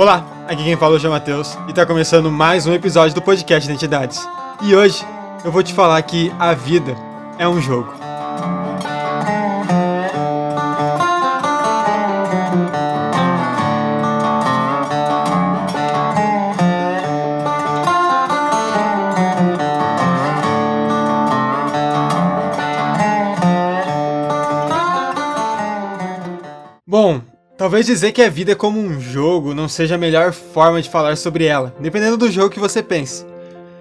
Olá, aqui quem fala é o Matheus e tá começando mais um episódio do podcast Identidades. E hoje eu vou te falar que a vida é um jogo. Bom, talvez dizer que a vida é como um jogo não seja a melhor forma de falar sobre ela, dependendo do jogo que você pense.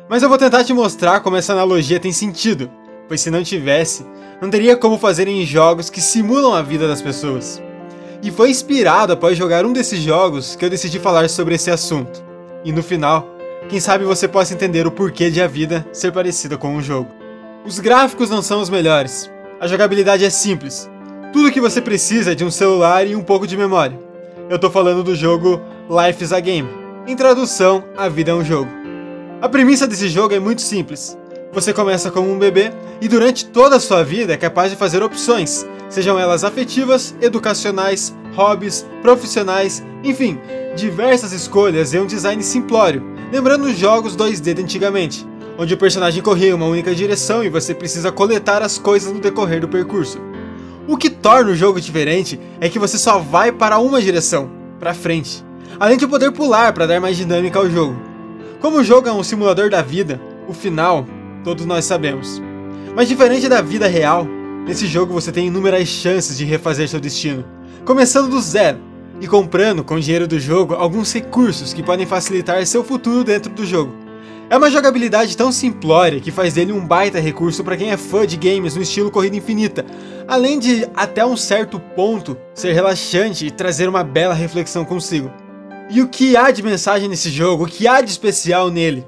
Mas eu vou tentar te mostrar como essa analogia tem sentido, pois se não tivesse, não teria como fazer em jogos que simulam a vida das pessoas. E foi inspirado após jogar um desses jogos que eu decidi falar sobre esse assunto. E no final, quem sabe você possa entender o porquê de a vida ser parecida com um jogo. Os gráficos não são os melhores, a jogabilidade é simples, tudo que você precisa é de um celular e um pouco de memória. Eu tô falando do jogo Life is a Game. Em tradução, a vida é um jogo. A premissa desse jogo é muito simples. Você começa como um bebê e durante toda a sua vida é capaz de fazer opções, sejam elas afetivas, educacionais, hobbies, profissionais, enfim, diversas escolhas e um design simplório, lembrando os jogos 2D de antigamente, onde o personagem corria em uma única direção e você precisa coletar as coisas no decorrer do percurso. O que torna o jogo diferente é que você só vai para uma direção, para frente, além de poder pular para dar mais dinâmica ao jogo. Como o jogo é um simulador da vida, o final todos nós sabemos. Mas diferente da vida real, nesse jogo você tem inúmeras chances de refazer seu destino, começando do zero e comprando com o dinheiro do jogo alguns recursos que podem facilitar seu futuro dentro do jogo. É uma jogabilidade tão simplória que faz dele um baita recurso para quem é fã de games no estilo corrida infinita, além de, até um certo ponto, ser relaxante e trazer uma bela reflexão consigo. E o que há de mensagem nesse jogo? O que há de especial nele?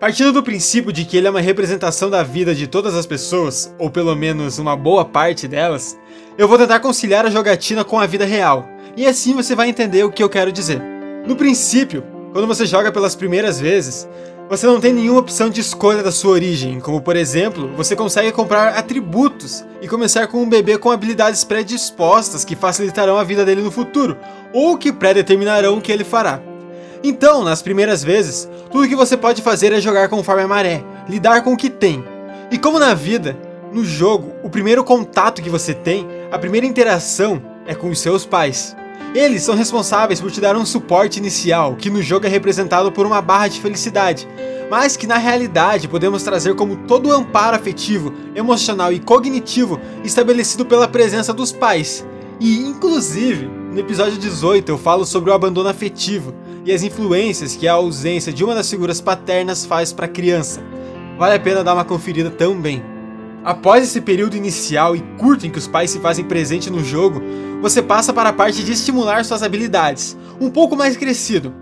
Partindo do princípio de que ele é uma representação da vida de todas as pessoas, ou pelo menos uma boa parte delas, eu vou tentar conciliar a jogatina com a vida real, e assim você vai entender o que eu quero dizer. No princípio, quando você joga pelas primeiras vezes, você não tem nenhuma opção de escolha da sua origem, como por exemplo, você consegue comprar atributos e começar com um bebê com habilidades predispostas que facilitarão a vida dele no futuro, ou que predeterminarão o que ele fará. Então, nas primeiras vezes, tudo que você pode fazer é jogar conforme a maré, lidar com o que tem. E como na vida, no jogo, o primeiro contato que você tem, a primeira interação é com os seus pais. Eles são responsáveis por te dar um suporte inicial, que no jogo é representado por uma barra de felicidade, mas que na realidade podemos trazer como todo o amparo afetivo, emocional e cognitivo estabelecido pela presença dos pais. E, inclusive, no episódio 18 eu falo sobre o abandono afetivo e as influências que a ausência de uma das figuras paternas faz para a criança. Vale a pena dar uma conferida também. Após esse período inicial e curto em que os pais se fazem presente no jogo, você passa para a parte de estimular suas habilidades, um pouco mais crescido.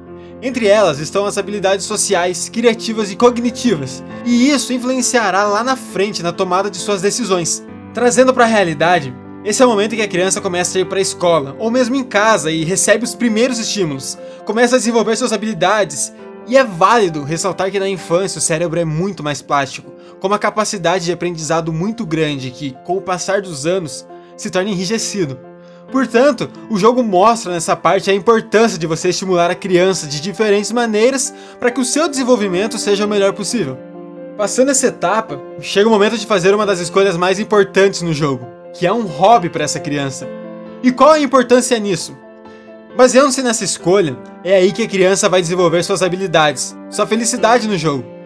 Entre elas estão as habilidades sociais, criativas e cognitivas, e isso influenciará lá na frente na tomada de suas decisões. Trazendo para a realidade, esse é o momento em que a criança começa a ir para a escola, ou mesmo em casa, e recebe os primeiros estímulos, começa a desenvolver suas habilidades e é válido ressaltar que na infância o cérebro é muito mais plástico, com uma capacidade de aprendizado muito grande que, com o passar dos anos, se torna enrijecido. Portanto, o jogo mostra nessa parte a importância de você estimular a criança de diferentes maneiras para que o seu desenvolvimento seja o melhor possível. Passando essa etapa, chega o momento de fazer uma das escolhas mais importantes no jogo, que é um hobby para essa criança. E qual a importância nisso? Baseando-se nessa escolha, é aí que a criança vai desenvolver suas habilidades, sua felicidade no jogo.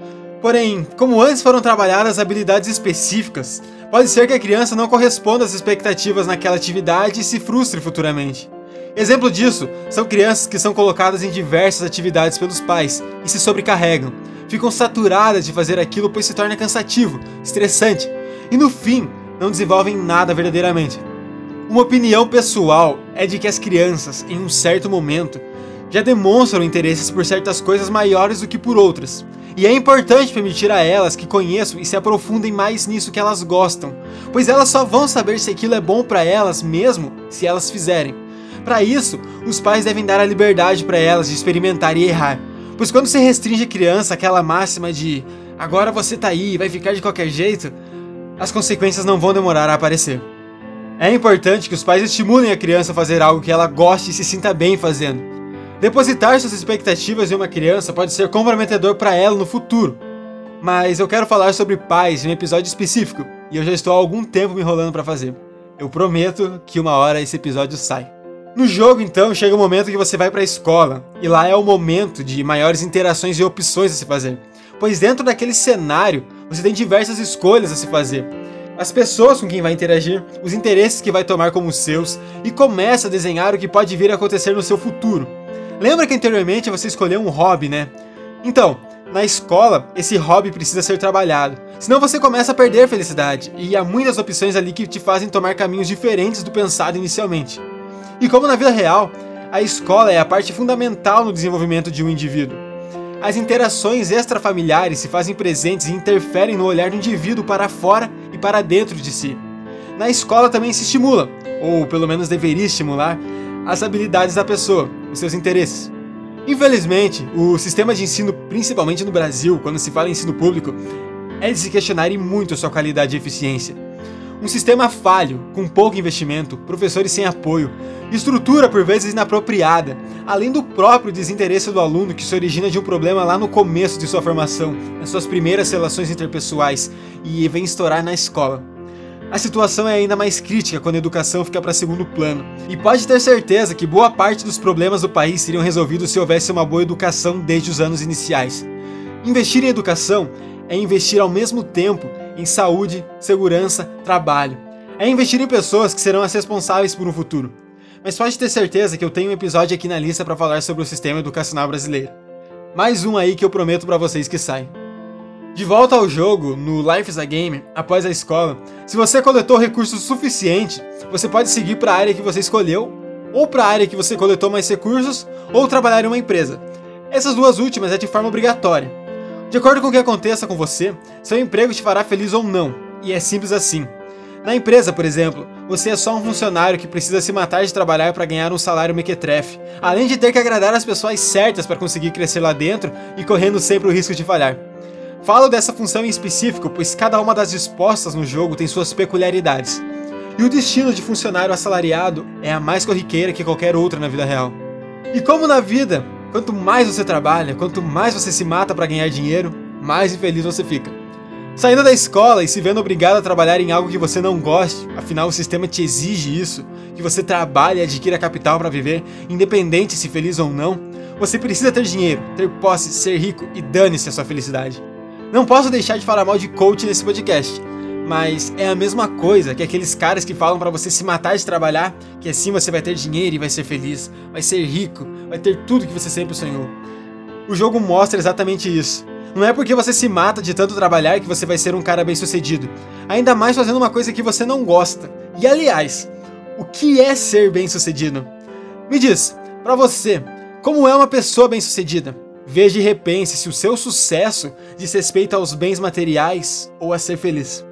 Porém, como antes foram trabalhadas habilidades específicas, pode ser que a criança não corresponda às expectativas naquela atividade e se frustre futuramente. Exemplo disso são crianças que são colocadas em diversas atividades pelos pais e se sobrecarregam, ficam saturadas de fazer aquilo pois se torna cansativo, estressante e no fim não desenvolvem nada verdadeiramente. Uma opinião pessoal é de que as crianças, em um certo momento, já demonstram interesses por certas coisas maiores do que por outras. E é importante permitir a elas que conheçam e se aprofundem mais nisso que elas gostam, pois elas só vão saber se aquilo é bom para elas mesmo se elas fizerem. Para isso, os pais devem dar a liberdade para elas de experimentar e errar, pois quando se restringe a criança aquela máxima de agora você tá aí e vai ficar de qualquer jeito, as consequências não vão demorar a aparecer. É importante que os pais estimulem a criança a fazer algo que ela goste e se sinta bem fazendo. Depositar suas expectativas em uma criança pode ser comprometedor para ela no futuro. Mas eu quero falar sobre pais em um episódio específico, e eu já estou há algum tempo me enrolando para fazer. Eu prometo que uma hora esse episódio sai. No jogo, então, chega o momento que você vai para a escola, e lá é o momento de maiores interações e opções a se fazer. Pois dentro daquele cenário, você tem diversas escolhas a se fazer. As pessoas com quem vai interagir, os interesses que vai tomar como seus, e começa a desenhar o que pode vir a acontecer no seu futuro. Lembra que anteriormente você escolheu um hobby, né? Então, na escola, esse hobby precisa ser trabalhado. Senão você começa a perder a felicidade, e há muitas opções ali que te fazem tomar caminhos diferentes do pensado inicialmente. E como na vida real, a escola é a parte fundamental no desenvolvimento de um indivíduo. As interações extrafamiliares se fazem presentes e interferem no olhar do indivíduo para fora e para dentro de si. Na escola também se estimula, ou pelo menos deveria estimular, as habilidades da pessoa, os seus interesses. Infelizmente, o sistema de ensino, principalmente no Brasil, quando se fala em ensino público, é de se questionar muito sua qualidade e eficiência. Um sistema falho, com pouco investimento, professores sem apoio, estrutura por vezes inapropriada, além do próprio desinteresse do aluno que se origina de um problema lá no começo de sua formação, nas suas primeiras relações interpessoais e vem estourar na escola. A situação é ainda mais crítica quando a educação fica para segundo plano. E pode ter certeza que boa parte dos problemas do país seriam resolvidos se houvesse uma boa educação desde os anos iniciais. Investir em educação é investir ao mesmo tempo em saúde, segurança, trabalho. É investir em pessoas que serão as responsáveis por um futuro. Mas pode ter certeza que eu tenho um episódio aqui na lista para falar sobre o sistema educacional brasileiro. Mais um aí que eu prometo para vocês que sai. De volta ao jogo, no Life is a Game, após a escola, se você coletou recursos suficiente, você pode seguir para a área que você escolheu, ou para a área que você coletou mais recursos, ou trabalhar em uma empresa. Essas duas últimas é de forma obrigatória. De acordo com o que aconteça com você, seu emprego te fará feliz ou não, e é simples assim. Na empresa, por exemplo, você é só um funcionário que precisa se matar de trabalhar para ganhar um salário mequetrefe, além de ter que agradar as pessoas certas para conseguir crescer lá dentro e correndo sempre o risco de falhar. Falo dessa função em específico, pois cada uma das dispostas no jogo tem suas peculiaridades. E o destino de funcionário assalariado é a mais corriqueira que qualquer outra na vida real. E como na vida, quanto mais você trabalha, quanto mais você se mata para ganhar dinheiro, mais infeliz você fica. Saindo da escola e se vendo obrigado a trabalhar em algo que você não goste, afinal o sistema te exige isso, que você trabalhe e adquira capital para viver, independente se feliz ou não, você precisa ter dinheiro, ter posse, ser rico e dane-se a sua felicidade. Não posso deixar de falar mal de coach nesse podcast, mas é a mesma coisa que aqueles caras que falam para você se matar de trabalhar, que assim você vai ter dinheiro e vai ser feliz, vai ser rico, vai ter tudo que você sempre sonhou. O jogo mostra exatamente isso. Não é porque você se mata de tanto trabalhar que você vai ser um cara bem-sucedido, ainda mais fazendo uma coisa que você não gosta. E aliás, o que é ser bem-sucedido? Me diz, para você, como é uma pessoa bem-sucedida? Veja e repense se o seu sucesso diz respeito aos bens materiais ou a ser feliz.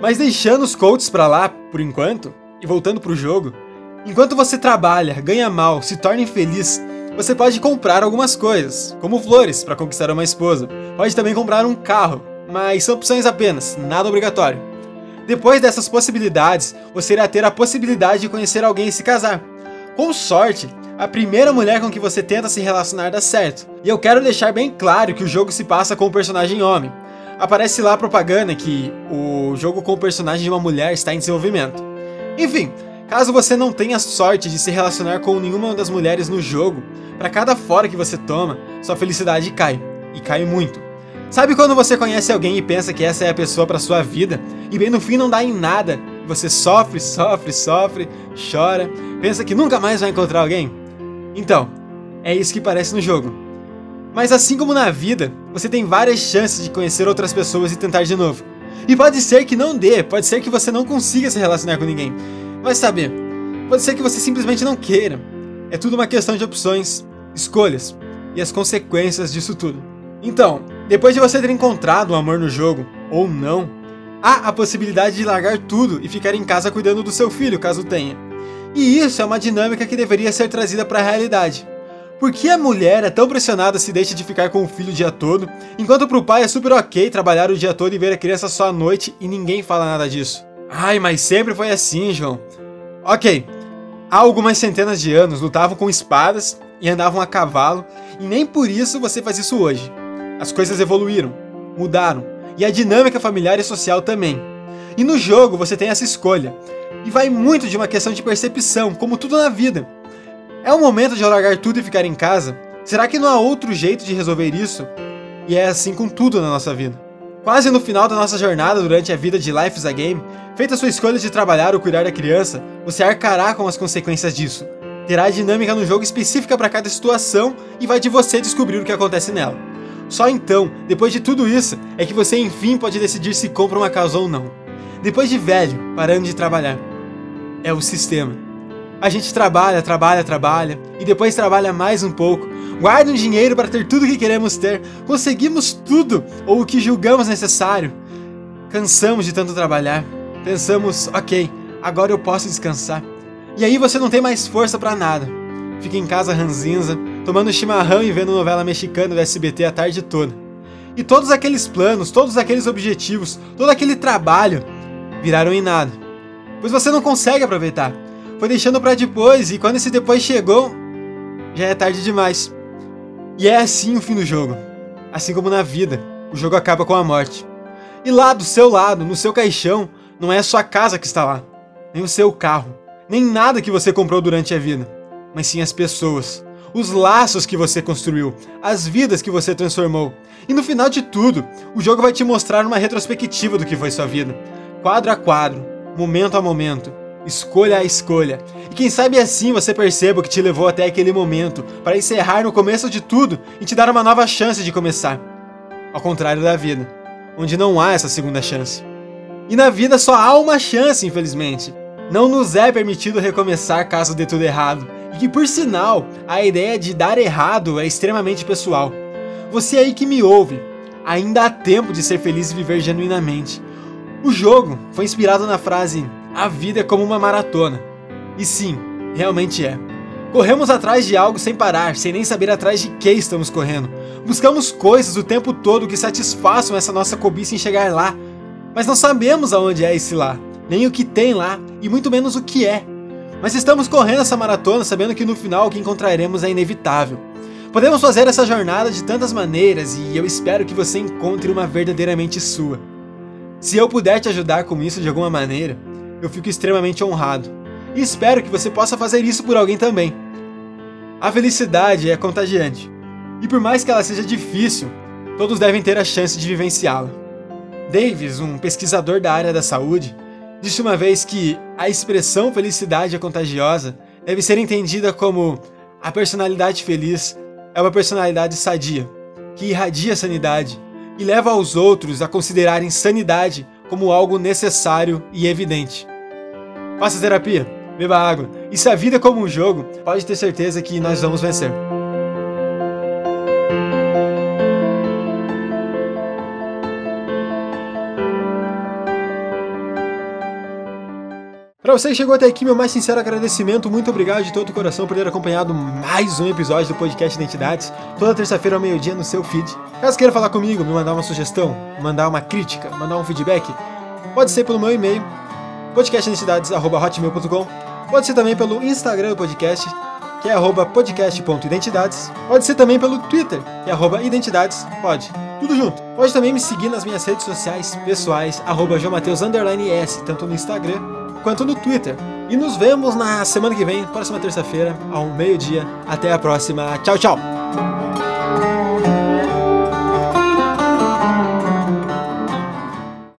Mas deixando os coaches para lá, por enquanto, e voltando pro jogo, enquanto você trabalha, ganha mal, se torna infeliz, você pode comprar algumas coisas, como flores para conquistar uma esposa. Pode também comprar um carro, mas são opções apenas, nada obrigatório. Depois dessas possibilidades, você irá ter a possibilidade de conhecer alguém e se casar. Com sorte, a primeira mulher com que você tenta se relacionar dá certo. E eu quero deixar bem claro que o jogo se passa com o personagem homem. Aparece lá a propaganda que o jogo com o personagem de uma mulher está em desenvolvimento. Enfim, caso você não tenha sorte de se relacionar com nenhuma das mulheres no jogo, para cada fora que você toma, sua felicidade cai. E cai muito. Sabe quando você conhece alguém e pensa que essa é a pessoa para sua vida, e bem no fim não dá em nada, você sofre, sofre, sofre, chora, pensa que nunca mais vai encontrar alguém? Então, é isso que parece no jogo. Mas assim como na vida, você tem várias chances de conhecer outras pessoas e tentar de novo. E pode ser que não dê, pode ser que você não consiga se relacionar com ninguém. Vai saber. Pode ser que você simplesmente não queira. É tudo uma questão de opções, escolhas e as consequências disso tudo. Então, depois de você ter encontrado o amor no jogo, ou não, há a possibilidade de largar tudo e ficar em casa cuidando do seu filho, caso tenha. E isso é uma dinâmica que deveria ser trazida para a realidade. Por que a mulher é tão pressionada se deixa de ficar com o filho o dia todo, enquanto para o pai é super ok trabalhar o dia todo e ver a criança só à noite e ninguém fala nada disso? Ai, mas sempre foi assim, João. Ok, há algumas centenas de anos lutavam com espadas e andavam a cavalo, e nem por isso você faz isso hoje. As coisas evoluíram, mudaram, e a dinâmica familiar e social também. E no jogo você tem essa escolha, e vai muito de uma questão de percepção, como tudo na vida. É o momento de largar tudo e ficar em casa? Será que não há outro jeito de resolver isso? E é assim com tudo na nossa vida. Quase no final da nossa jornada durante a vida de Life is a Game, feita a sua escolha de trabalhar ou cuidar da criança, você arcará com as consequências disso. Terá a dinâmica no jogo específica para cada situação e vai de você descobrir o que acontece nela. Só então, depois de tudo isso, é que você enfim pode decidir se compra uma casa ou não. Depois de velho, parando de trabalhar. É o sistema. A gente trabalha, trabalha, trabalha, e depois trabalha mais um pouco, guarda um dinheiro para ter tudo o que queremos ter, conseguimos tudo ou o que julgamos necessário. Cansamos de tanto trabalhar, pensamos, ok, agora eu posso descansar. E aí você não tem mais força para nada. Fica em casa ranzinza, tomando chimarrão e vendo novela mexicana do SBT a tarde toda. E todos aqueles planos, todos aqueles objetivos, todo aquele trabalho viraram em nada. Pois você não consegue aproveitar foi deixando para depois, e quando esse depois chegou, já é tarde demais. E é assim o fim do jogo. Assim como na vida, o jogo acaba com a morte. E lá do seu lado, no seu caixão, não é a sua casa que está lá, nem o seu carro, nem nada que você comprou durante a vida, mas sim as pessoas, os laços que você construiu, as vidas que você transformou. E no final de tudo, o jogo vai te mostrar uma retrospectiva do que foi sua vida, quadro a quadro, momento a momento, escolha a escolha. E quem sabe assim você perceba o que te levou até aquele momento, para encerrar no começo de tudo e te dar uma nova chance de começar. Ao contrário da vida, onde não há essa segunda chance. E na vida só há uma chance, infelizmente. Não nos é permitido recomeçar caso dê tudo errado. E que, por sinal, a ideia de dar errado é extremamente pessoal. Você aí que me ouve, ainda há tempo de ser feliz e viver genuinamente. O jogo foi inspirado na frase a vida é como uma maratona. E sim, realmente é. Corremos atrás de algo sem parar, sem nem saber atrás de que estamos correndo. Buscamos coisas o tempo todo que satisfaçam essa nossa cobiça em chegar lá. Mas não sabemos aonde é esse lá, nem o que tem lá, e muito menos o que é. Mas estamos correndo essa maratona sabendo que no final o que encontraremos é inevitável. Podemos fazer essa jornada de tantas maneiras e eu espero que você encontre uma verdadeiramente sua. Se eu puder te ajudar com isso de alguma maneira, eu fico extremamente honrado. E espero que você possa fazer isso por alguém também. A felicidade é contagiante. E por mais que ela seja difícil, todos devem ter a chance de vivenciá-la. Davis, um pesquisador da área da saúde, disse uma vez que a expressão felicidade é contagiosa deve ser entendida como a personalidade feliz é uma personalidade sadia, que irradia sanidade e leva aos outros a considerarem sanidade como algo necessário e evidente. Faça terapia, beba água. E se a vida é como um jogo, pode ter certeza que nós vamos vencer. Para você que chegou até aqui, meu mais sincero agradecimento. Muito obrigado de todo o coração por ter acompanhado mais um episódio do podcast Identidades, toda terça-feira ao meio-dia no seu feed. Caso queira falar comigo, me mandar uma sugestão, mandar uma crítica, mandar um feedback, pode ser pelo meu e-mail podcastidentidades.hotmail.com. Pode ser também pelo Instagram do podcast, que é arroba podcast.identidades. Pode ser também pelo Twitter, que é arroba identidades, pode. Tudo junto. Pode também me seguir nas minhas redes sociais pessoais, arroba S, tanto no Instagram quanto no Twitter. E nos vemos na semana que vem, próxima terça-feira, ao meio-dia. Até a próxima. Tchau, tchau!